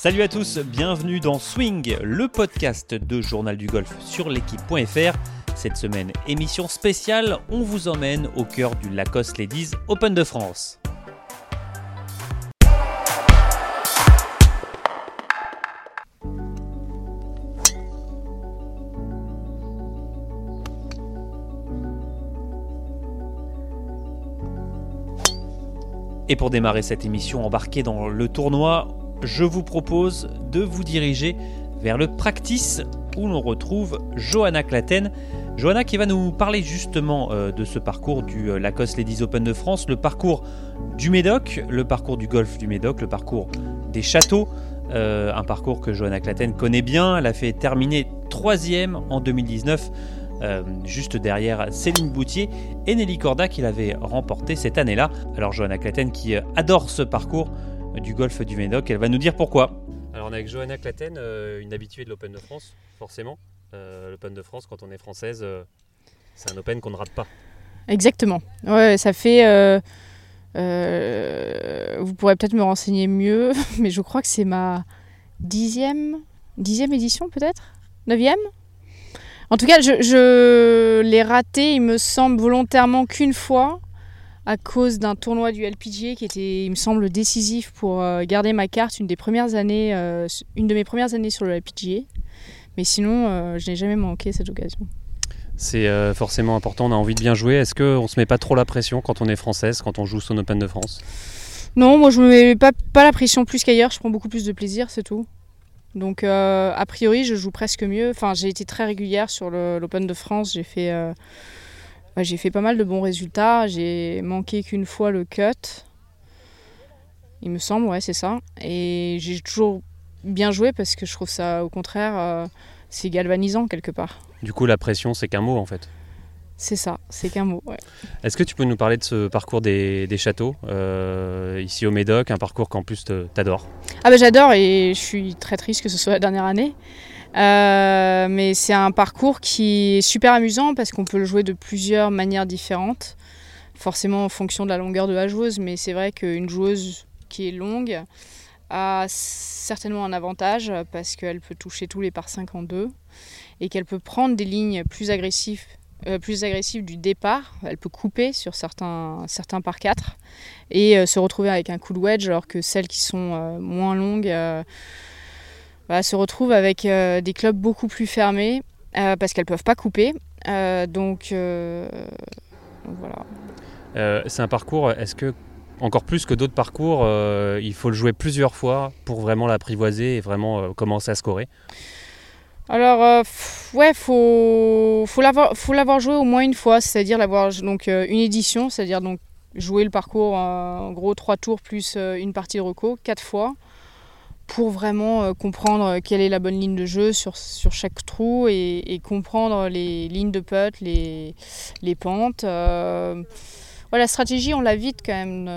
Salut à tous, bienvenue dans Swing, le podcast de Journal du Golf sur l'équipe.fr. Cette semaine, émission spéciale, on vous emmène au cœur du Lacoste Ladies Open de France. Et pour démarrer cette émission embarquée dans le tournoi, je vous propose de vous diriger vers le practice où l'on retrouve Johanna Claten. Johanna qui va nous parler justement euh, de ce parcours du euh, Lacoste Ladies Open de France, le parcours du Médoc, le parcours du golf du Médoc, le parcours des châteaux, euh, un parcours que Johanna Claten connaît bien. Elle a fait terminer troisième en 2019 euh, juste derrière Céline Boutier et Nelly Corda qui l'avait remporté cette année-là. Alors Johanna Claten qui adore ce parcours du golfe du Médoc, elle va nous dire pourquoi. Alors on est avec Johanna Claten, une habituée de l'Open de France, forcément. L'Open de France, quand on est française, c'est un Open qu'on ne rate pas. Exactement. Ouais, ça fait... vous pourrez peut-être me renseigner mieux, mais je crois que c'est ma dixième, dixième édition peut-être? Neuvième? En tout cas, je, l'ai raté, il me semble, volontairement qu'une fois, à cause d'un tournoi du LPGA qui était, il me semble, décisif pour euh, garder ma carte une des premières années, euh, une de mes premières années sur le LPGA. Mais sinon, euh, je n'ai jamais manqué cette occasion. C'est forcément important, on a envie de bien jouer. Est-ce qu'on ne se met pas trop la pression quand on est française, quand on joue son Open de France? Non, moi je me mets pas, pas la pression plus qu'ailleurs, je prends beaucoup plus de plaisir, c'est tout. Donc euh, a priori, je joue presque mieux. Enfin, j'ai été très régulière sur l'Open de France. J'ai fait, euh, j'ai fait pas mal de bons résultats. J'ai manqué qu'une fois le cut. Il me semble, ouais, c'est ça. Et j'ai toujours bien joué parce que je trouve ça, au contraire, euh, c'est galvanisant quelque part. Du coup, la pression, c'est qu'un mot en fait. C'est ça, c'est qu'un mot. Est-ce que tu peux nous parler de ce parcours des, châteaux euh, ici au Médoc, un parcours qu'en plus t'adores? Ah ben j'adore et je suis très triste que ce soit la dernière année. Euh, mais c'est un parcours qui est super amusant parce qu'on peut le jouer de plusieurs manières différentes, forcément en fonction de la longueur de la joueuse. Mais c'est vrai qu'une joueuse qui est longue a certainement un avantage parce qu'elle peut toucher tous les par 5 en deux et qu'elle peut prendre des lignes plus agressives euh, plus du départ. Elle peut couper sur certains, certains par 4 et euh, se retrouver avec un coup de wedge, alors que celles qui sont moins longues bah, se retrouvent avec des clubs beaucoup plus fermés parce qu'elles ne peuvent pas couper. donc voilà. C'est un parcours, est-ce que encore plus que d'autres parcours, il faut le jouer plusieurs fois pour vraiment l'apprivoiser et vraiment commencer à scorer? Alors, euh, ouais, faut, faut l'avoir, joué au moins une fois, c'est-à-dire l'avoir donc euh, une édition, c'est-à-dire donc jouer le parcours en gros trois tours plus euh, une partie de reco, quatre fois, pour vraiment comprendre quelle est la bonne ligne de jeu sur, sur chaque trou et, comprendre les lignes de putt, les, les pentes. la stratégie, on l'a vite quand même.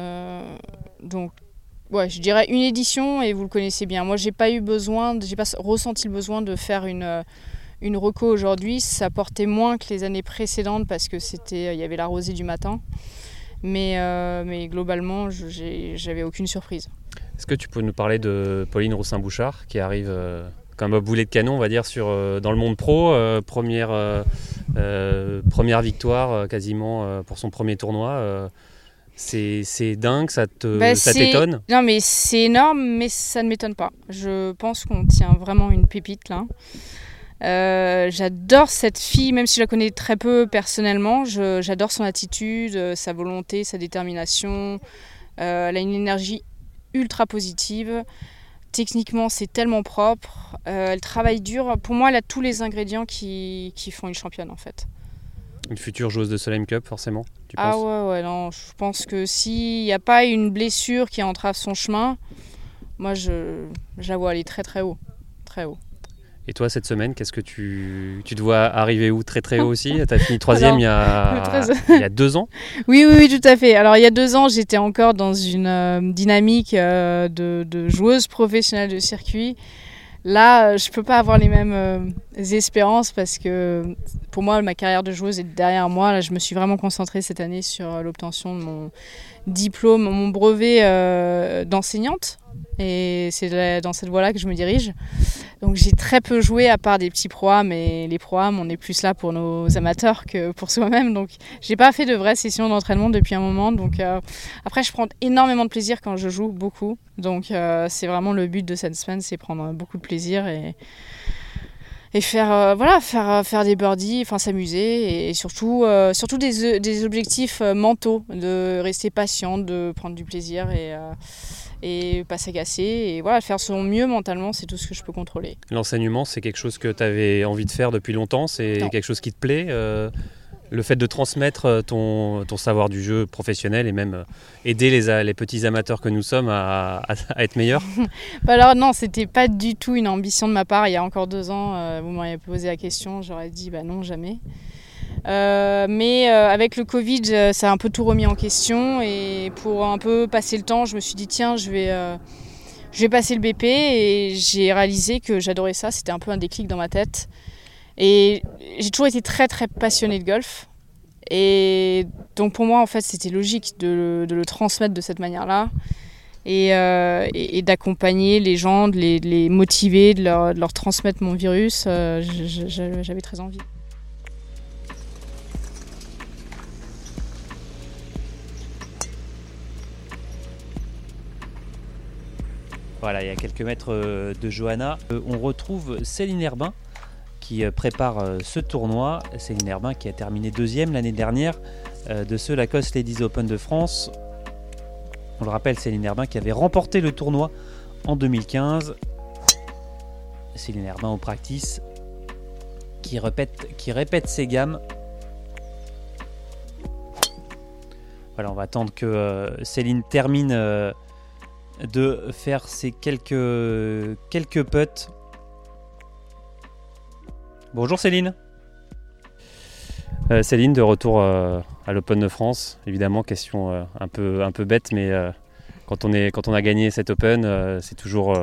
donc ouais, je dirais une édition et vous le connaissez bien. Moi, j'ai pas eu besoin, j'ai pas ressenti le besoin de faire une euh, une reco aujourd'hui. Ça portait moins que les années précédentes parce que c'était, il y avait la rosée du matin. Mais, euh, mais globalement, j'avais aucune surprise. Est-ce que tu peux nous parler de Pauline Roussin-Bouchard qui arrive euh, comme un boulet de canon, on va dire, sur, dans le monde pro première, première victoire quasiment pour son premier tournoi. C'est dingue, ça bah, t'étonne? Non, mais c'est énorme, mais ça ne m'étonne pas. Je pense qu'on tient vraiment une pépite là. Euh, j'adore cette fille, même si je la connais très peu personnellement. J'adore son attitude, euh, sa volonté, sa détermination. Euh, elle a une énergie ultra positive. Techniquement, c'est tellement propre. elle travaille dur. Pour moi, elle a tous les ingrédients qui, qui font une championne en fait. Une future joueuse de Solheim Cup, forcément tu Ah ouais, ouais, non. Je pense que s'il n'y a pas une blessure qui entrave son chemin, moi, je, je la vois aller très, très haut. Très haut. Et toi, cette semaine, qu'est-ce que tu, tu te vois arriver où Très très haut aussi? Tu as fini troisième il, y a, il y a deux ans? Oui, oui, oui, tout à fait. Alors, il y a deux ans, j'étais encore dans une euh, dynamique euh, de, de, joueuse professionnelle de circuit. Là, euh, je peux pas avoir les mêmes euh, espérances parce que pour moi, ma carrière de joueuse est derrière moi. Là, je me suis vraiment concentrée cette année sur l'obtention de mon diplôme, mon brevet d'enseignante Et c'est dans cette voie-là que je me dirige. Donc j'ai très peu joué à part des petits programmes et les programmes on est plus là pour nos amateurs que pour soi-même. Donc j'ai pas fait de vraies sessions d'entraînement depuis un moment. Donc euh, après je prends énormément de plaisir quand je joue beaucoup. Donc euh, c'est vraiment le but de cette semaine, c'est prendre beaucoup de plaisir et et faire euh, voilà faire faire des birdies enfin s'amuser et surtout surtout des, des objectifs mentaux de rester patient de prendre du plaisir et et pas s'agacer et voilà faire son mieux mentalement c'est tout ce que je peux contrôler. L'enseignement c'est quelque chose que tu avais envie de faire depuis longtemps? C'est quelque chose qui te plaît euh, le fait de transmettre euh, ton, savoir du jeu professionnel et même euh, aider les, les petits amateurs que nous sommes à, être meilleurs bah Alors non, c'était pas du tout une ambition de ma part. Il y a encore deux ans, vous m'auriez posé la question, j'aurais dit bah non, jamais. Euh, mais euh, avec le Covid, euh, ça a un peu tout remis en question. Et pour un peu passer le temps, je me suis dit, tiens, je vais, je vais passer le BP. Et j'ai réalisé que j'adorais ça. C'était un peu un déclic dans ma tête. Et j'ai toujours été très, très passionnée de golf. Et donc pour moi, en fait, c'était logique de, de, le transmettre de cette manière-là. Et, et, d'accompagner les gens, de les, les motiver, de leur, de leur, transmettre mon virus. J'avais très envie. Voilà, il y a quelques mètres euh, de Johanna. Euh, on retrouve Céline Herbin euh, prépare ce tournoi. Céline Herbin qui a terminé deuxième l'année dernière de ce Lacoste Ladies Open de France. On le rappelle, Céline Herbin qui avait remporté le tournoi en 2015. Céline Herbin au practice qui répète, qui répète ses gammes. Voilà, on va attendre que Céline termine de faire ces quelques, quelques putts. Bonjour Céline. Euh, Céline, de retour euh, à l'Open de France. Évidemment, question euh, un, peu, un peu bête, mais quand, on est, quand on a gagné cet Open, c'est toujours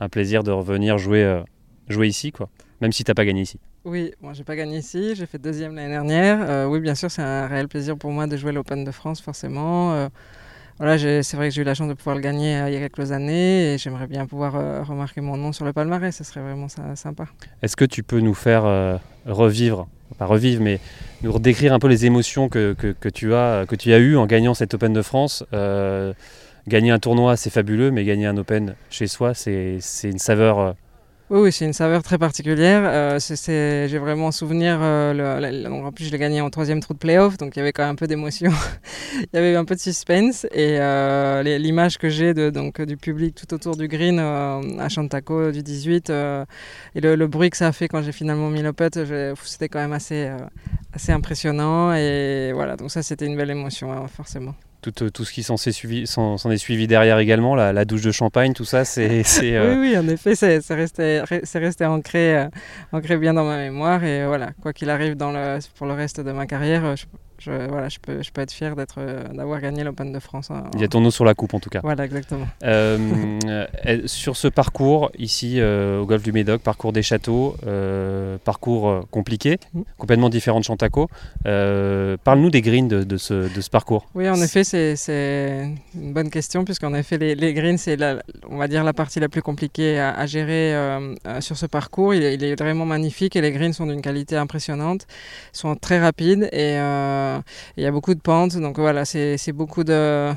un plaisir de revenir jouer, jouer ici, quoi. même si tu n'as pas gagné ici. Oui, moi j'ai pas gagné ici, j'ai fait deuxième l'année dernière. oui, bien sûr, c'est un réel plaisir pour moi de jouer l'Open de France, forcément voilà, c'est vrai que j'ai eu la chance de pouvoir le gagner euh, il y a quelques années et j'aimerais bien pouvoir euh, remarquer mon nom sur le palmarès, ce serait vraiment sympa. Est-ce que tu peux nous faire euh, revivre, pas revivre, mais nous décrire un peu les émotions que, que, tu as, que tu as eues en gagnant cette Open de France? Gagner un tournoi, c'est fabuleux, mais gagner un Open chez soi, c'est une saveur oui, c'est une saveur très particulière. Euh, j'ai vraiment souvenir. Euh, en plus, je l'ai gagné en troisième trou de playoff, donc il y avait quand même un peu d'émotion. il y avait un peu de suspense. Et euh, l'image que j'ai du public tout autour du green à Chantaco du 18 et le, bruit que ça a fait quand j'ai finalement mis le putt, c'était quand même assez, assez impressionnant. Et voilà, donc ça, c'était une belle émotion, hein, forcément tout, tout, ce qui s'en est, suivi, est suivi derrière également, la, la, douche de champagne, tout ça, c'est... Euh, oui, oui, en effet, c'est resté, resté ancré, euh, ancré bien dans ma mémoire. Et voilà, quoi qu'il arrive dans le, pour le reste de ma carrière, je, je, voilà, je, peux, je peux être fier d'être, euh, d'avoir gagné l'Open de France. Hein, Il y a ton nom sur la coupe en tout cas. Voilà, exactement. Euh, euh, sur ce parcours ici au golfe du Médoc, parcours des châteaux, parcours compliqué, mm. complètement différent de Chantaco. Parle-nous des greens de, de, ce, de, ce, parcours. Oui, en effet, c'est une bonne question puisqu'en effet les, les greens c'est on va dire la partie la plus compliquée à, gérer sur ce parcours. Il est, vraiment magnifique et les greens sont d'une qualité impressionnante, sont très rapides et il y a beaucoup de pentes, donc voilà, c'est beaucoup de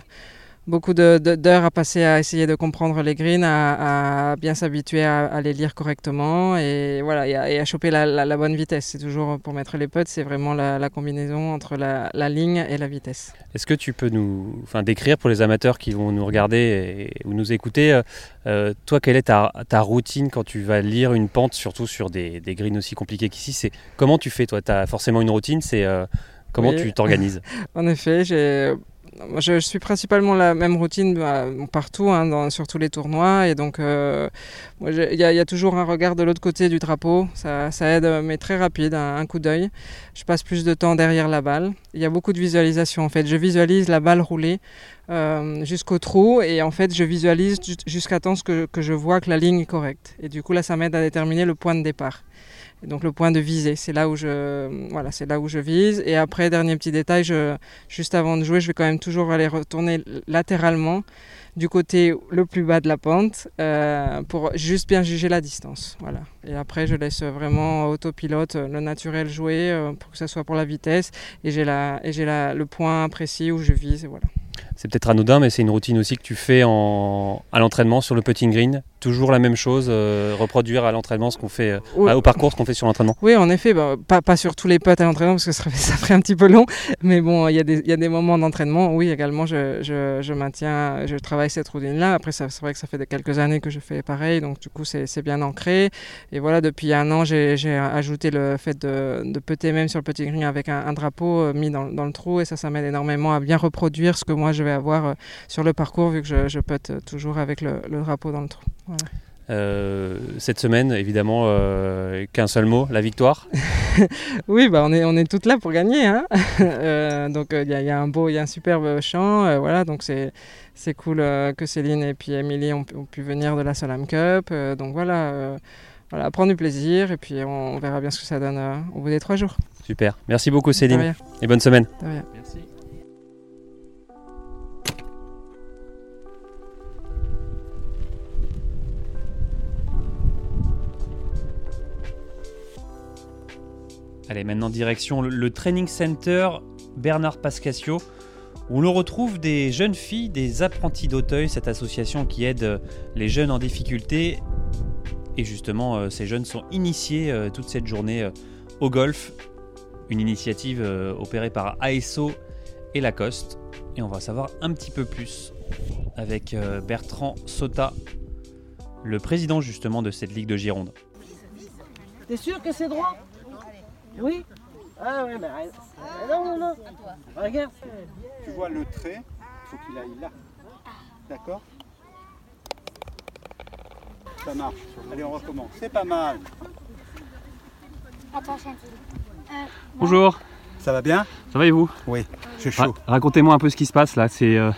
beaucoup d'heures à passer à essayer de comprendre les greens, à, bien s'habituer à, les lire correctement et voilà et à, choper la, bonne vitesse. C'est toujours pour mettre les putts, c'est vraiment la, combinaison entre la, ligne et la vitesse. Est-ce que tu peux nous enfin, décrire pour les amateurs qui vont nous regarder ou nous écouter, euh, euh, toi quelle est ta, routine quand tu vas lire une pente, surtout sur des, greens aussi compliqués qu'ici? Comment tu fais toi? Tu as forcément une routine, c'est euh, Comment tu t'organises En effet, je, je, suis principalement la même routine bah, partout, hein, sur tous les tournois. Et donc, euh, il y, a toujours un regard de l'autre côté du drapeau. Ça, aide, mais très rapide, un, coup d'œil. Je passe plus de temps derrière la balle. Il y a beaucoup de visualisation en fait. Je visualise la balle rouler euh, jusqu'au trou et en fait, je visualise jusqu'à temps que, que je vois que la ligne est correcte. Et du coup, là, ça m'aide à déterminer le point de départ. Donc le point de visée, c'est là où je, voilà, c'est là où je vise. Et après, dernier petit détail, juste avant de jouer, je vais quand même toujours aller retourner latéralement du côté le plus bas de la pente euh, pour juste bien juger la distance. Voilà. Et après, je laisse vraiment autopilote le naturel jouer euh, pour que ça soit pour la vitesse et j'ai la, et j'ai le point précis où je vise. voilà. C'est peut-être anodin, mais c'est une routine aussi que tu fais en, à l'entraînement sur le putting green. Toujours la même chose, euh, reproduire à l'entraînement ce qu'on fait euh, au parcours, ce qu'on fait sur l'entraînement. Oui, en effet, bah, pas, pas, sur tous les putts à l'entraînement parce que ça, ça, ferait un petit peu long. Mais bon, il y, y, a des moments d'entraînement. Oui, également, je, je, je, maintiens, je travaille cette routine-là. Après, c'est vrai que ça fait quelques années que je fais pareil, donc du coup, c'est bien ancré. Et voilà, depuis un an, j'ai ajouté le fait de, de putter même sur le putting green avec un, drapeau euh, mis dans, dans, le trou et ça, ça m'aide énormément à bien reproduire ce que moi je vais avoir euh, sur le parcours vu que je, je pote toujours avec le, drapeau dans le trou. Euh, cette semaine, évidemment, euh, qu'un seul mot, la victoire. oui, bah on est on est toutes là pour gagner. Hein donc il y, a un beau, il y a un superbe chant, voilà. Donc c'est c'est cool que Céline et puis Émilie ont, pu venir de la Salam Cup. donc voilà, voilà, prendre du plaisir et puis on, verra bien ce que ça donne au bout des trois jours. Super. Merci beaucoup Céline et bonne semaine. Merci. Allez, maintenant direction le, Training Center Bernard Pascasio, où l'on retrouve des jeunes filles, des apprentis d'Auteuil, cette association qui aide euh, les jeunes en difficulté. Et justement, euh, ces jeunes sont initiés euh, toute cette journée au golf, une initiative opérée par ASO et Lacoste. Et on va savoir un petit peu plus avec Bertrand Sota, le président justement de cette ligue de Gironde. T'es sûr que c'est droit? Oui Ah ouais, mais non, non, non. Regarde. Tu vois le trait, il faut qu'il aille là. D'accord? Ça marche. Allez, on recommence. C'est pas mal. Bonjour. Ça va bien? Ça va et vous? Oui, j'ai chaud. Racontez-moi un peu ce qui se passe là. C'est euh,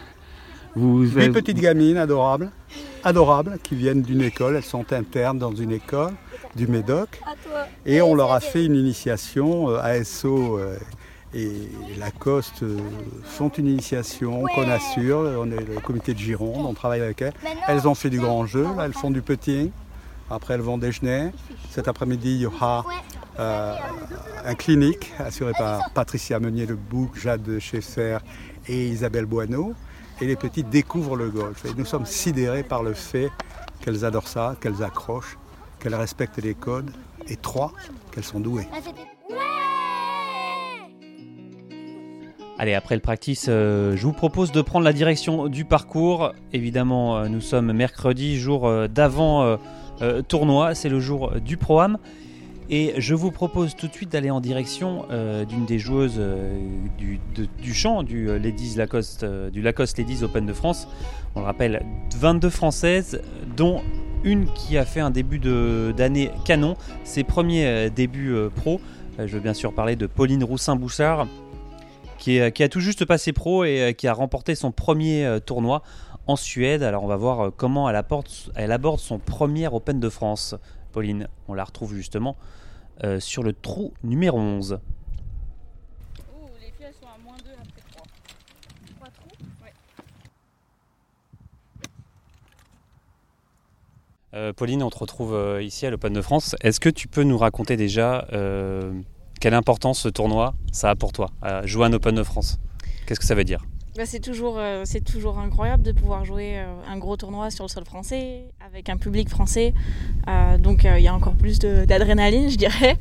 vous. Huit petites gamines adorables, adorables, qui viennent d'une école. Elles sont internes dans une école du Médoc. Et on leur a fait une initiation. Euh, ASO euh, et Lacoste euh, font une initiation qu'on assure. On est le comité de Gironde, on travaille avec elles. Elles ont fait du grand jeu, là, elles font du putting. Après, elles vont déjeuner. Cet après-midi, il y aura un clinique assuré par Patricia Meunier-le-Bouc, Jade Schaeffer et Isabelle Boineau. Et les petites découvrent le golf. Et nous sommes sidérés par le fait qu'elles adorent ça, qu'elles accrochent qu'elles respectent les codes, et trois, qu'elles sont douées. Ah, Allez, après le practice, euh, je vous propose de prendre la direction du parcours. Évidemment, euh, nous sommes mercredi, jour euh, d'avant tournoi, c'est le jour du Pro-Am. Et je vous propose tout de suite d'aller en direction d'une des joueuses du, du, champ du, Ladies Lacoste, du Lacoste Ladies Open de France. On le rappelle, 22 françaises, dont une qui a fait un début d'année canon, ses premiers euh, débuts euh, pro. Euh, je veux bien sûr parler de Pauline Roussin-Bouchard, qui, a tout juste passé pro et qui a remporté son premier tournoi en Suède. Alors on va voir comment elle, elle aborde son premier Open de France. Pauline, on la retrouve justement sur le trou numéro 11. Euh, Pauline, on te retrouve euh, ici à l'Open de France. Est-ce que tu peux nous raconter déjà euh, quelle importance ce tournoi ça a pour toi, jouer un Open de France? Qu'est-ce que ça veut dire? Bah, c'est toujours, incroyable de pouvoir jouer un gros tournoi sur le sol français, avec un public français. donc il y a encore plus d'adrénaline, je dirais.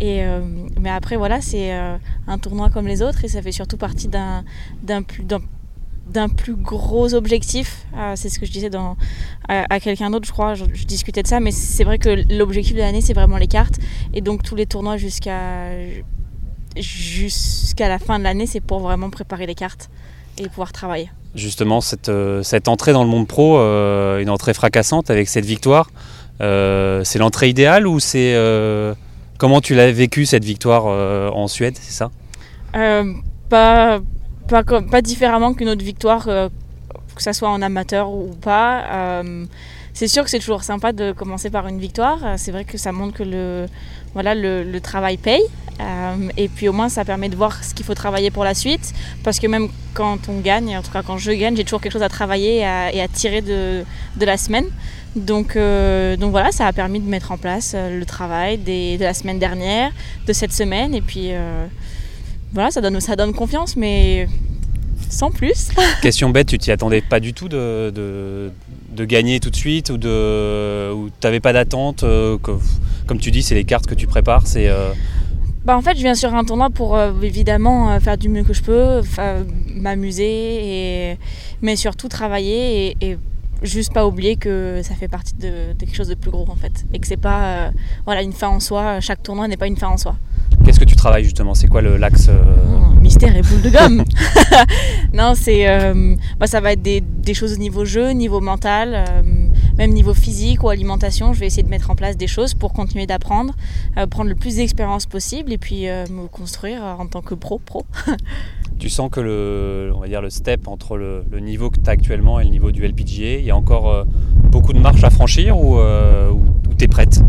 Mais après, voilà, c'est un tournoi comme les autres et ça fait surtout partie d'un d'un plus gros objectif. Euh, c'est ce que je disais dans, à, quelqu'un d'autre, je crois. Je, discutais de ça, mais c'est vrai que l'objectif de l'année, c'est vraiment les cartes. Et donc tous les tournois jusqu'à jusqu'à la fin de l'année, c'est pour vraiment préparer les cartes et pouvoir travailler. Justement, cette, euh, cette entrée dans le monde pro, euh, une entrée fracassante avec cette victoire, c'est l'entrée idéale ou c'est comment tu l'as vécu cette victoire en Suède, c'est ça? Pas pas, pas différemment qu'une autre victoire, euh, que ce soit en amateur ou pas. Euh, c'est sûr que c'est toujours sympa de commencer par une victoire. C'est vrai que ça montre que le, voilà, le, travail paye. Euh, et puis au moins ça permet de voir ce qu'il faut travailler pour la suite. Parce que même quand on gagne, en tout cas quand je gagne, j'ai toujours quelque chose à travailler et à, tirer de, la semaine. Donc, euh, donc voilà, ça a permis de mettre en place euh, le travail de la semaine dernière, de cette semaine. Et puis voilà, ça donne, ça donne confiance, mais sans plus. Question bête, tu t'y attendais pas du tout de, de, gagner tout de suite ou de ou t'avais pas d'attente euh, Comme tu dis, c'est les cartes que tu prépares, c'est. Euh, bah en fait, je viens sur un tournoi pour euh, évidemment faire du mieux que je peux, m'amuser, et... mais surtout travailler et, juste pas oublier que ça fait partie de, quelque chose de plus gros en fait. Et que c'est pas voilà, une fin en soi, chaque tournoi n'est pas une fin en soi. Qu'est-ce que tu travailles justement? C'est quoi l'axe oh, Mystère et boule de gomme Non, c'est, euh, bah, ça va être des, choses au niveau jeu, niveau mental, euh, même niveau physique ou alimentation. Je vais essayer de mettre en place des choses pour continuer d'apprendre, euh, prendre le plus d'expérience possible et puis me construire en tant que pro pro. tu sens que le, on va dire le step entre le, niveau que tu as actuellement et le niveau du LPGA, il y a encore beaucoup de marches à franchir ou, ou tu es prête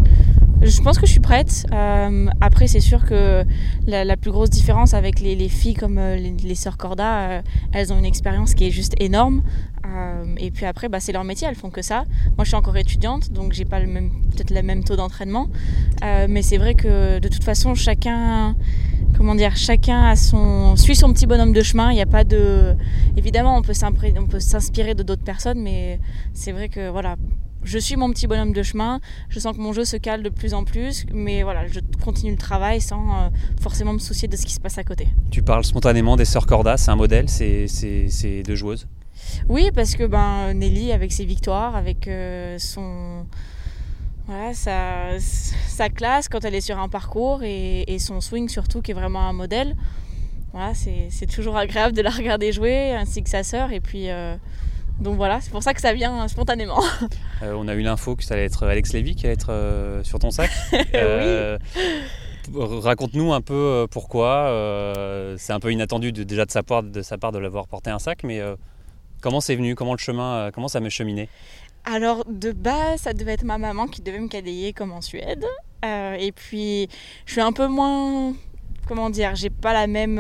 je pense que je suis prête. Euh, après, c'est sûr que la, plus grosse différence avec les, filles comme euh, les, sœurs Corda, euh, elles ont une expérience qui est juste énorme. et puis après, bah, c'est leur métier, elles font que ça. Moi, je suis encore étudiante, donc j'ai pas le même, peut-être le même taux d'entraînement. mais c'est vrai que de toute façon, chacun, comment dire, chacun a son, suit son petit bonhomme de chemin. Il n'y a pas de, évidemment, on peut s'inspirer de d'autres personnes, mais c'est vrai que voilà je suis mon petit bonhomme de chemin, je sens que mon jeu se cale de plus en plus, mais voilà, je continue le travail sans euh, forcément me soucier de ce qui se passe à côté. Tu parles spontanément des sœurs Corda, c'est un modèle, c'est deux joueuses? Oui, parce que ben, Nelly, avec ses victoires, avec euh, son... Voilà, sa, sa, classe quand elle est sur un parcours et, son swing surtout qui est vraiment un modèle. Voilà, c'est toujours agréable de la regarder jouer ainsi que sa sœur et puis euh, donc voilà, c'est pour ça que ça vient spontanément. Euh, on a eu l'info que ça allait être Alex Lévy qui allait être euh, sur ton sac. Euh, raconte-nous un peu pourquoi. c'est un peu inattendu déjà de sa part de, sa part de l'avoir porté un sac, mais comment c'est venu Comment le chemin Comment ça m'est cheminé? Alors de base, ça devait être ma maman qui devait me cadayer comme en Suède. et puis je suis un peu moins, comment dire, j'ai pas la même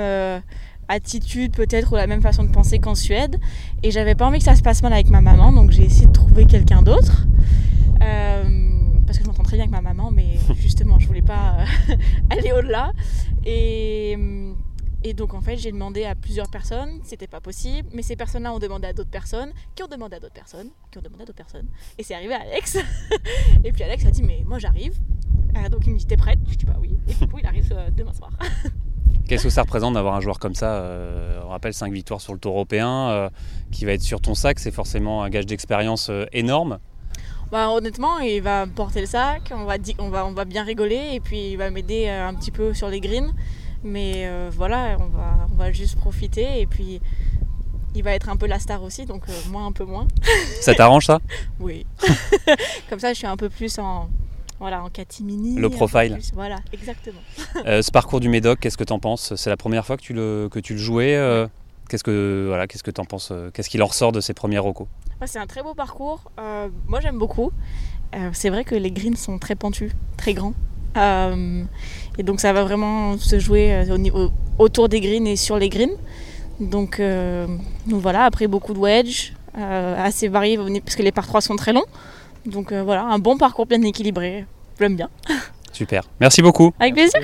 attitude peut-être ou la même façon de penser qu'en Suède. Et j'avais pas envie que ça se passe mal avec ma maman, donc j'ai essayé de trouver quelqu'un d'autre. Euh, parce que je m'entends très bien avec ma maman, mais justement, je voulais pas euh, aller au-delà. Et, et, donc en fait, j'ai demandé à plusieurs personnes, c'était pas possible, mais ces personnes-là ont demandé à d'autres personnes, qui ont demandé à d'autres personnes, qui ont demandé à d'autres personnes. Et c'est arrivé à Alex. et puis Alex a dit, mais moi j'arrive. Euh, donc il me dit, t'es prête? Je dis, bah oui. Et du coup, il arrive demain soir. Qu'est-ce que ça représente d'avoir un joueur comme ça euh, On rappelle 5 victoires sur le tour européen, euh, qui va être sur ton sac, c'est forcément un gage d'expérience euh, énorme. Bah, honnêtement, il va porter le sac, on va, on va, on va bien rigoler et puis il va m'aider un petit peu sur les greens. Mais voilà, on va, on va juste profiter et puis il va être un peu la star aussi, donc moi un peu moins. Ça t'arrange ça? Oui. Comme ça, je suis un peu plus en, voilà, en catimini. Le profile. Voilà, exactement. Euh, ce parcours du Médoc, qu'est-ce que tu en penses? C'est la première fois que tu le, que tu le jouais euh, Qu'est-ce que voilà, qu'est-ce que tu en penses euh, Qu'est-ce qu'il en ressort de ces premiers recos C'est un très beau parcours. moi, j'aime beaucoup. c'est vrai que les greens sont très pentus, très grands. et donc, ça va vraiment se jouer au niveau, autour des greens et sur les greens. Donc, donc voilà, après beaucoup de wedge, assez variés parce que les par 3 sont très longs. Donc euh, voilà, un bon parcours bien équilibré. J'aime bien. Super. Merci beaucoup. Avec plaisir.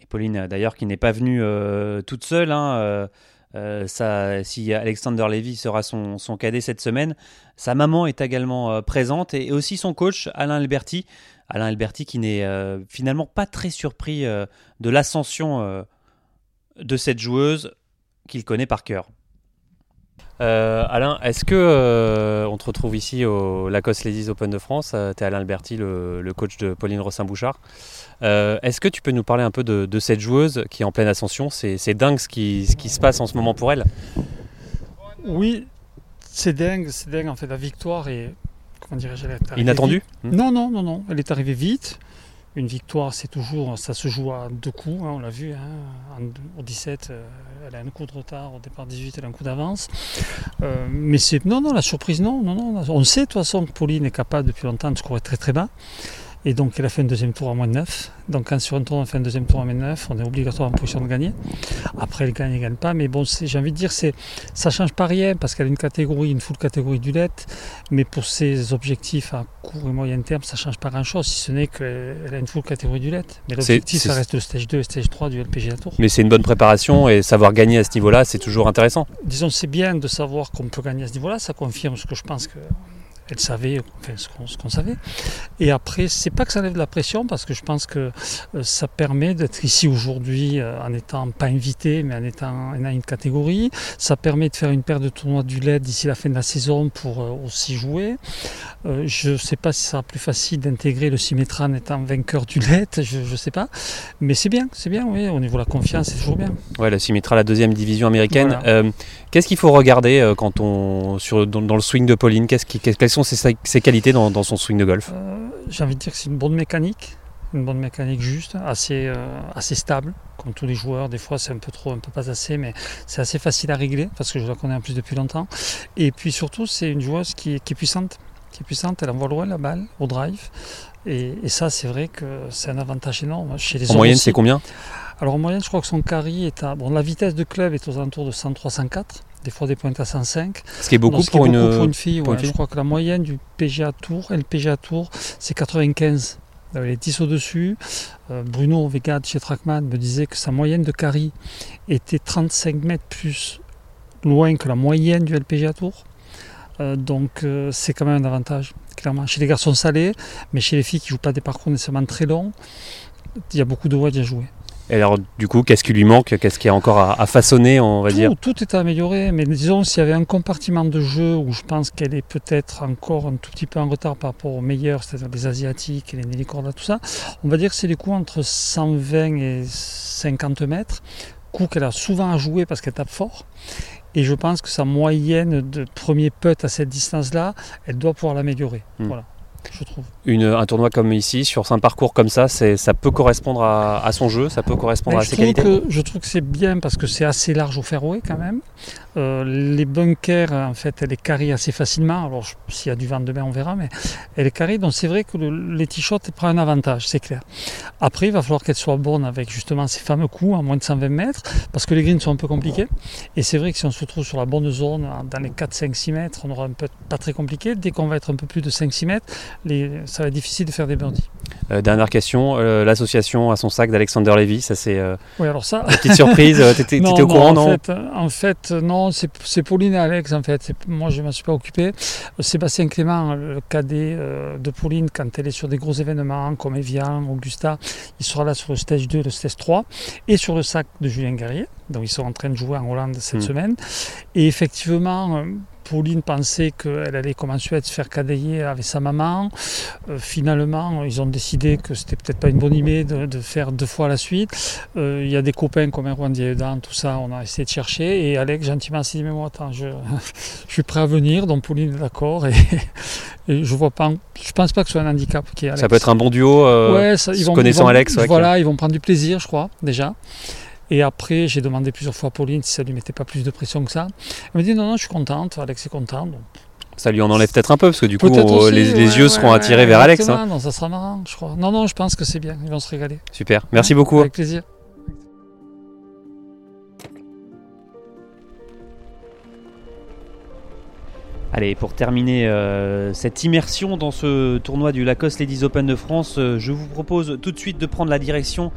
Et Pauline, d'ailleurs, qui n'est pas venue euh, toute seule. Hein, euh, ça, si Alexander Levy sera son, son, cadet cette semaine, sa maman est également présente et aussi son coach Alain Alberti. Alain Alberti qui n'est finalement pas très surpris de l'ascension de cette joueuse qu'il connaît par cœur. Euh, Alain, est-ce que euh, on te retrouve ici au Lacoste Ladies Open de France euh, Tu es Alain Alberti, le, coach de Pauline Rossin-Bouchard. est-ce que tu peux nous parler un peu de, cette joueuse qui est en pleine ascension? C'est dingue ce qui, se passe en ce moment pour elle. Oui, c'est dingue, c'est dingue. En fait, la victoire est, comment dirais-je, inattendue? Non, non, non, non. Elle est arrivée vite. Une victoire, c'est toujours, ça se joue à deux coups, hein, on l'a vu. Hein, au 17, euh, elle a un coup de retard, au départ 18, elle a un coup d'avance. Euh, mais c'est non, non, la surprise, non, non, non. On sait de toute façon que Pauline est capable depuis longtemps de scorer très très bas. Et donc elle a fait un deuxième tour à moins de 9. Donc quand sur un tour on fait un deuxième tour à moins de 9, on est obligatoire en position de gagner. Après elle gagne, elle gagne pas. Mais bon, j'ai envie de dire, c'est, ça change pas rien parce qu'elle a une catégorie, une full catégorie du LED. Mais pour ses objectifs à court et moyen terme, ça change pas grand chose, si ce n'est qu'elle a une full catégorie du LED. Mais l'objectif, ça reste le stage 2 et le stage 3 du LPGA Tour. Mais c'est une bonne préparation et savoir gagner à ce niveau-là, c'est toujours intéressant. Disons, c'est bien de savoir qu'on peut gagner à ce niveau-là. Ça confirme ce que je pense que elle savait enfin, ce qu'on savait. Et après, c'est pas que ça lève de la pression, parce que je pense que euh, ça permet d'être ici aujourd'hui euh, en étant pas invité, mais en étant en une catégorie. Ça permet de faire une paire de tournois du LED d'ici la fin de la saison pour euh, aussi jouer. je ne sais pas si ça sera plus facile d'intégrer le Symmetra en étant vainqueur du LED, je ne sais pas. Mais c'est bien, c'est bien, oui, au niveau de la confiance, c'est toujours bien. Ouais, le Symmetra, la deuxième division américaine. Qu'est-ce qu'il faut regarder quand on, sur, dans, le swing de Pauline? Qu'est-ce qui, sont ses, qualités dans, son swing de golf euh, J'ai envie de dire que c'est une bonne mécanique, une bonne mécanique juste, assez, euh, assez stable, comme tous les joueurs. Des fois, c'est un peu trop, un peu pas assez, mais c'est assez facile à régler parce que je la connais en plus depuis longtemps. Et puis surtout, c'est une joueuse qui, est puissante, qui est puissante. Elle envoie loin la balle au drive. Et, ça, c'est vrai que c'est un avantage énorme. Chez les en moyenne, c'est combien? Alors en moyenne, je crois que son carry est à. Bon, la vitesse de club est aux alentours de 103-104 des fois des pointes à 105. Ce qui est beaucoup, pour, une... fille. Je crois que la moyenne du PGA Tour, et le PGA Tour, c'est 95. Elle est 10 au-dessus. Euh, Bruno Vega de chez Trackman me disait que sa moyenne de carry était 35 mètres plus loin que la moyenne du LPGA Tour. Euh, donc euh, c'est quand même un avantage, clairement. Chez les garçons salés, mais chez les filles qui ne jouent pas des parcours nécessairement très longs, il y a beaucoup de watts à jouer. Et alors, du coup, qu'est-ce qui lui manque? Qu'est-ce qu'il y a encore à, façonner, on va dire? Tout est amélioré, mais disons, s'il y avait un compartiment de jeu où je pense qu'elle est peut-être encore un tout petit peu en retard par rapport aux meilleurs, c'est-à-dire les Asiatiques, les Nelly tout ça, on va dire que c'est des coups entre 120 et 50 mètres, coups qu'elle a souvent à jouer parce qu'elle tape fort. Et je pense que sa moyenne de premier putt à cette distance-là, elle doit pouvoir l'améliorer. Hmm. Voilà je trouve. Une, un tournoi comme ici, sur un parcours comme ça, ça peut correspondre à, son jeu, ça peut correspondre à ses qualités que, Je trouve que c'est bien parce que c'est assez large au fairway quand même. Euh, les bunkers, en fait, elle est carrée assez facilement. Alors, s'il y a du vent demain, on verra, mais elle est carrée. Donc, c'est vrai que le, les t-shirts prend un avantage, c'est clair. Après, il va falloir qu'elle soit bonne avec justement ces fameux coups à moins de 120 mètres parce que les greens sont un peu compliqués. Et c'est vrai que si on se retrouve sur la bonne zone, dans les 4, 5, 6 mètres, on aura un peu pas très compliqué. Dès qu'on va être un peu plus de 5, 6 ça va être difficile de faire des birdies. Euh, dernière question, euh, l'association à son sac d'Alexander Levy, ça c'est euh, oui, alors ça... petite surprise, t'étais au courant non, en fait, non, c'est Pauline et Alex en fait, moi je ne m'en suis pas occupé. Sébastien Clément, le cadet de Pauline, quand elle est sur des gros événements comme Evian, Augusta, il sera là sur le stage 2, le stage 3 et sur le sac de Julien Guerrier. Donc ils sont en train de jouer en Hollande cette hmm. semaine. Et effectivement, Pauline pensait qu'elle allait commencer à se faire cadailler avec sa maman. Euh, finalement, ils ont décidé que c'était peut-être pas une bonne idée de, faire deux fois la suite. Euh, il y a des copains comme Erwan Dieudan, tout ça, on a essayé de chercher. Et Alex gentiment s'est dit, mais moi, attends, je, suis prêt à venir. Donc Pauline est d'accord. Et, je vois pas, je pense pas que ce soit un handicap. Qui Ça peut être un bon duo, euh, ouais, ils vont, connaissant Alex. voilà, ils vont prendre du plaisir, je crois, déjà. Et après, j'ai demandé plusieurs fois à Pauline si ça lui mettait pas plus de pression que ça. Elle m'a dit non, non, je suis contente, Alex est content. Ça lui en enlève peut-être un peu, parce que du coup, les, yeux seront attirés vers Alex. Hein. Non, ça sera marrant, je crois. Non, non, je pense que c'est bien, ils vont se régaler. Super, merci beaucoup. Avec plaisir. Allez, pour terminer euh, cette immersion dans ce tournoi du Lacoste Ladies Open de France, euh, je vous propose tout de suite de prendre la direction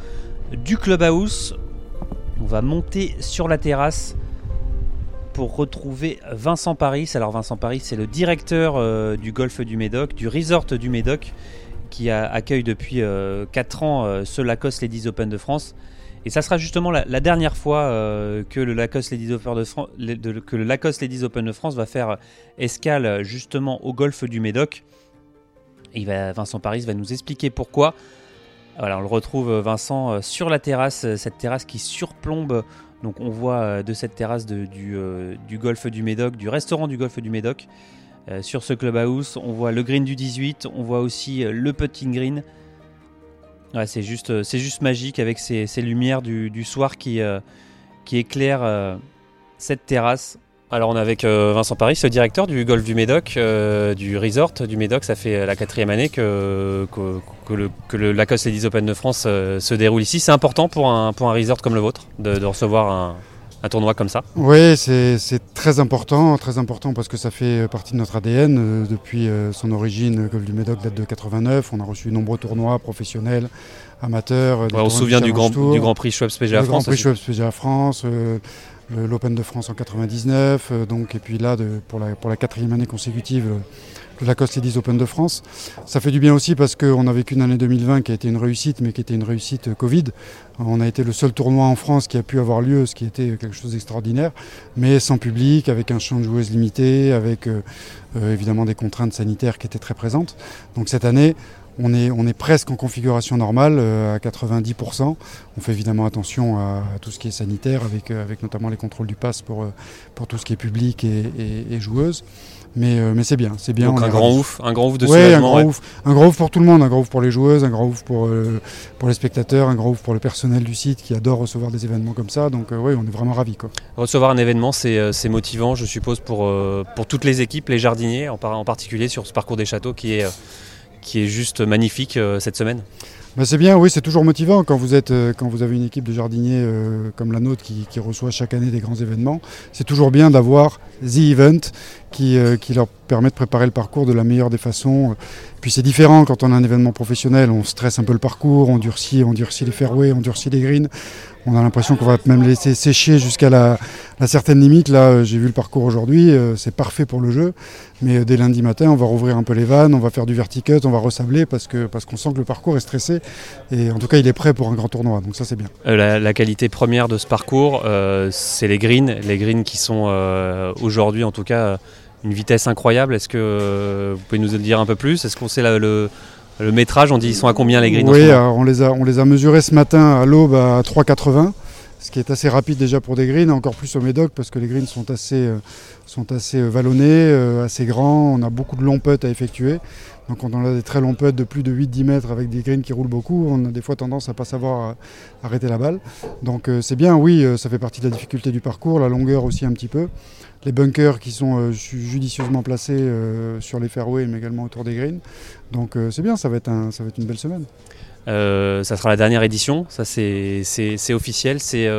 du clubhouse on va monter sur la terrasse pour retrouver Vincent Paris. Alors Vincent Paris, c'est le directeur euh, du golfe du Médoc, du resort du Médoc, qui accueille depuis 4 euh, ans euh, ce Lacoste Ladies Open de France. Et ça sera justement la, dernière fois que, le Lacoste Ladies Open de France, que le Lacoste Ladies Open de France va faire escale justement au golfe du Médoc. Et Vincent Paris va nous expliquer pourquoi. Voilà, on le retrouve euh, Vincent euh, sur la terrasse, euh, cette terrasse qui surplombe. Donc on voit de cette terrasse du, golfe du Médoc, du restaurant du golfe du Médoc. sur ce clubhouse, on voit le green du 18, on voit aussi le putting green. C'est juste, c'est juste magique avec ces, lumières du, soir qui éclairent cette terrasse. Alors on est avec Vincent Paris, le directeur du golf du Médoc, du resort du Médoc. Ça fait la quatrième année que, que, le, que le Lacoste Ladies Open de France se déroule ici. C'est important pour un, pour un resort comme le vôtre de, de recevoir un, un tournoi comme ça? Oui, c'est très important, très important parce que ça fait partie de notre ADN. Euh, depuis euh, son origine, Golf du Médoc date de 89. On a reçu de nombreux tournois professionnels, amateurs. on se souvient du grand, du grand Prix Schweppes PGA France. Le Grand Prix Schweppes PGA France, euh, l'Open de France en 99. donc, et puis là, de, pour, la, pour la quatrième année consécutive, le Lacoste Ladies Open de France. Ça fait du bien aussi parce qu'on a vécu une année 2020 qui a été une réussite, mais qui était une réussite Covid. On a été le seul tournoi en France qui a pu avoir lieu, ce qui était quelque chose d'extraordinaire, mais sans public, avec un champ de joueuses limité, avec euh, euh, évidemment des contraintes sanitaires qui étaient très présentes. Donc cette année, on est, on est, presque en configuration normale euh, à 90%. On fait évidemment attention à, tout ce qui est sanitaire, avec, avec notamment les contrôles du pass pour, pour tout ce qui est public et, et, et joueuses. Mais, euh, mais c'est bien, c'est bien. Donc un grand ouf, un grand ouf de ouais, un grand ouf, un grand ouf pour tout le monde, un grand ouf pour les joueuses, un grand ouf pour, euh, pour les spectateurs, un grand ouf pour le personnel du site qui adore recevoir des événements comme ça. Donc euh, oui, on est vraiment ravis. Quoi. Recevoir un événement, c'est motivant, je suppose, pour, pour toutes les équipes, les jardiniers, en, en, particulier sur ce parcours des châteaux qui est, qui est juste magnifique cette semaine. Bah, c'est bien, oui, c'est toujours motivant quand vous, êtes, euh, quand vous avez une équipe de jardiniers euh, comme la nôtre qui, reçoit chaque année des grands événements. C'est toujours bien d'avoir The Event qui, euh, qui, leur permet de préparer le parcours de la meilleure des façons. Puis c'est différent quand on a un événement professionnel, on stresse un peu le parcours, on durcit, on durcit les fairways, on durcit les greens. On a l'impression qu'on va même laisser sécher jusqu'à la, certaine limite. Là, euh, j'ai vu le parcours aujourd'hui, euh, c'est parfait pour le jeu. Mais euh, dès lundi matin, on va rouvrir un peu les vannes, on va faire du verticut, on va resabler parce que parce qu'on sent que le parcours est stressé. Et en tout cas, il est prêt pour un grand tournoi. Donc ça, c'est bien. la, qualité première de ce parcours, c'est les greens. Les greens qui sont aujourd'hui, en tout cas, une vitesse incroyable. Est-ce que vous pouvez nous dire un peu plus? Est-ce qu'on sait le le métrage, on dit ils sont à combien les greens Oui, on, les a, on les a mesurés ce matin à l'aube à 3,80, ce qui est assez rapide déjà pour des greens, encore plus au Médoc parce que les greens sont assez, euh, sont assez euh, vallonnés, euh, assez grands, on a beaucoup de longs putts à effectuer. Donc quand on a des très longs putts de plus de 8-10 mètres avec des greens qui roulent beaucoup, on a des fois tendance à ne pas savoir arrêter la balle. Donc c'est bien, oui, ça fait partie de la difficulté du parcours, la longueur aussi un petit peu les bunkers qui sont judicieusement placés sur les fairways mais également autour des greens. Donc c'est bien, ça va, être un, ça va être une belle semaine. Ça sera la dernière édition, ça c'est officiel, c'est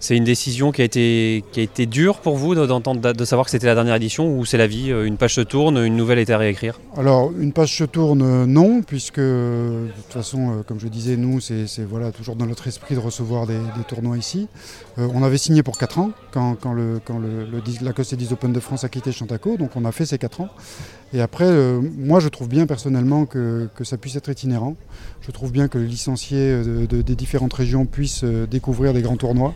c'est une décision qui a été, qui a été dure pour vous d'entendre, de savoir que c'était la dernière édition ou c'est la vie Une page se tourne, une nouvelle est à réécrire? Alors, une page se tourne, non, puisque de toute façon, euh, comme je disais, nous, c'est, voilà, toujours dans notre esprit de recevoir des, tournois ici. Euh, on avait signé pour 4 ans quand, la Coste 10 Open de France a quitté Chantaco, donc on a fait ces 4 ans. Et après, euh, moi, je trouve bien personnellement que, ça puisse être itinérant. Je trouve bien que les licenciés des différentes régions puissent découvrir des grands tournois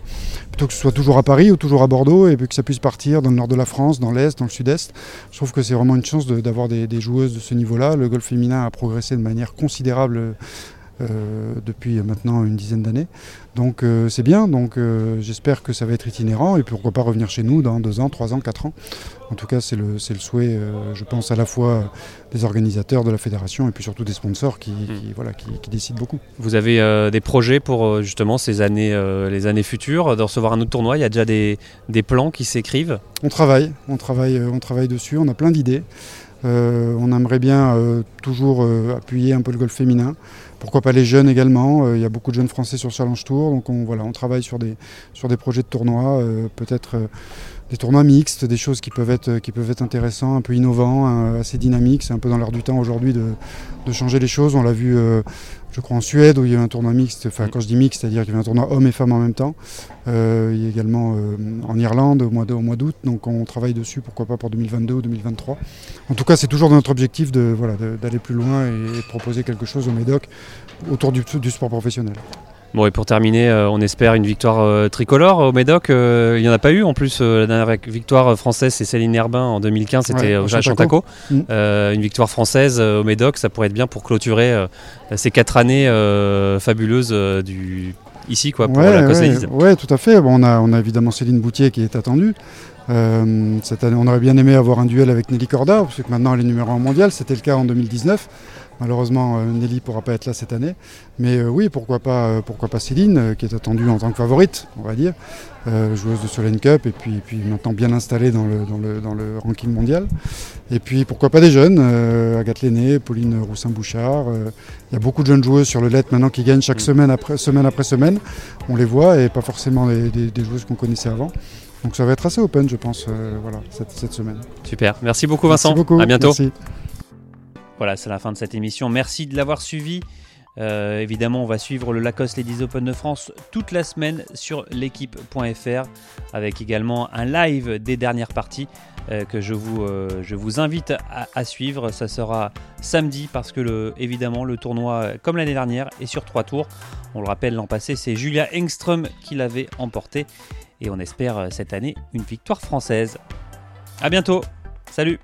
plutôt que ce soit toujours à Paris ou toujours à Bordeaux et que ça puisse partir dans le nord de la France, dans l'est, dans le sud-est. Je trouve que c'est vraiment une chance d'avoir des, joueuses de ce niveau-là. Le golf féminin a progressé de manière considérable euh, depuis maintenant une dizaine d'années. Donc euh, c'est bien, donc euh, j'espère que ça va être itinérant et pourquoi pas revenir chez nous dans deux ans, trois ans, quatre ans. En tout cas c'est le, le souhait, je pense, à la fois des organisateurs de la fédération et puis surtout des sponsors qui, hmm. voilà, qui, décident beaucoup. Vous avez des projets pour justement ces années, les années futures, de recevoir un autre tournoi? Il y a déjà des, des plans qui s'écrivent? On travaille, on travaille, on travaille dessus, on a plein d'idées. on aimerait bien toujours appuyer un peu le golf féminin. Pourquoi pas les jeunes également euh, Il y a beaucoup de jeunes français sur Challenge Tour, donc on, voilà, on travaille sur des, sur des projets de tournois, euh, peut-être euh, des tournois mixtes, des choses qui peuvent être, qui peuvent être intéressants, un peu innovants, assez dynamiques. C'est un peu dans l'air du temps aujourd'hui de, de, changer les choses. On l'a vu je crois en Suède où il y a eu un tournoi mixte, enfin quand je dis mixte, c'est-à-dire qu'il y avait un tournoi hommes et femmes en même temps. Euh, il y a également euh, en Irlande au mois, d'août, donc on travaille dessus, pourquoi pas pour 2022 ou 2023. En tout cas, c'est toujours notre objectif de, voilà, d'aller plus loin et, de proposer quelque chose au Médoc autour du sport professionnel. Bon, et pour terminer, euh, on espère une victoire euh, tricolore au Médoc. Euh, il n'y en a pas eu. En plus, la dernière victoire française, c'est Céline Herbin en 2015, c'était au Chantaco. Mm. une victoire française au Médoc, ça pourrait être bien pour clôturer ces quatre années fabuleuses du, ici quoi, pour la Ladies. Oui, tout à fait. Bon, on, a, on a évidemment Céline Boutier qui est attendue. cette année, on aurait bien aimé avoir un duel avec Nelly Corda, parce que maintenant elle est numéro 1 mondial. C'était le cas en 2019. Malheureusement, euh, Nelly ne pourra pas être là cette année. Mais euh, oui, pourquoi pas, euh, pourquoi pas Céline, qui est attendue en tant que favorite, on va dire, joueuse de Solène Cup et puis, puis maintenant bien installée dans le, dans, le, ranking mondial. Et puis pourquoi pas des jeunes, Agathe Lenné, Pauline Roussin-Bouchard. Il y a beaucoup de jeunes joueuses sur le LED maintenant qui gagnent chaque mm. semaine après semaine. Après semaine. On les voit et pas forcément des, joueuses qu'on connaissait avant. Donc ça va être assez open, je pense, voilà, cette, semaine. Super. Merci beaucoup, Vincent. Merci beaucoup. À bientôt. Merci. Voilà, c'est la fin de cette émission. Merci de l'avoir suivi. Euh, évidemment, on va suivre le Lacoste Ladies Open de France toute la semaine sur l'équipe.fr avec également un live des dernières parties euh, que je vous, euh, invite à, suivre. Ça sera samedi parce que évidemment le tournoi, comme l'année dernière, est sur trois tours. On le rappelle, l'an passé, c'est Julia Engström qui l'avait emporté et on espère cette année une victoire française. A bientôt. Salut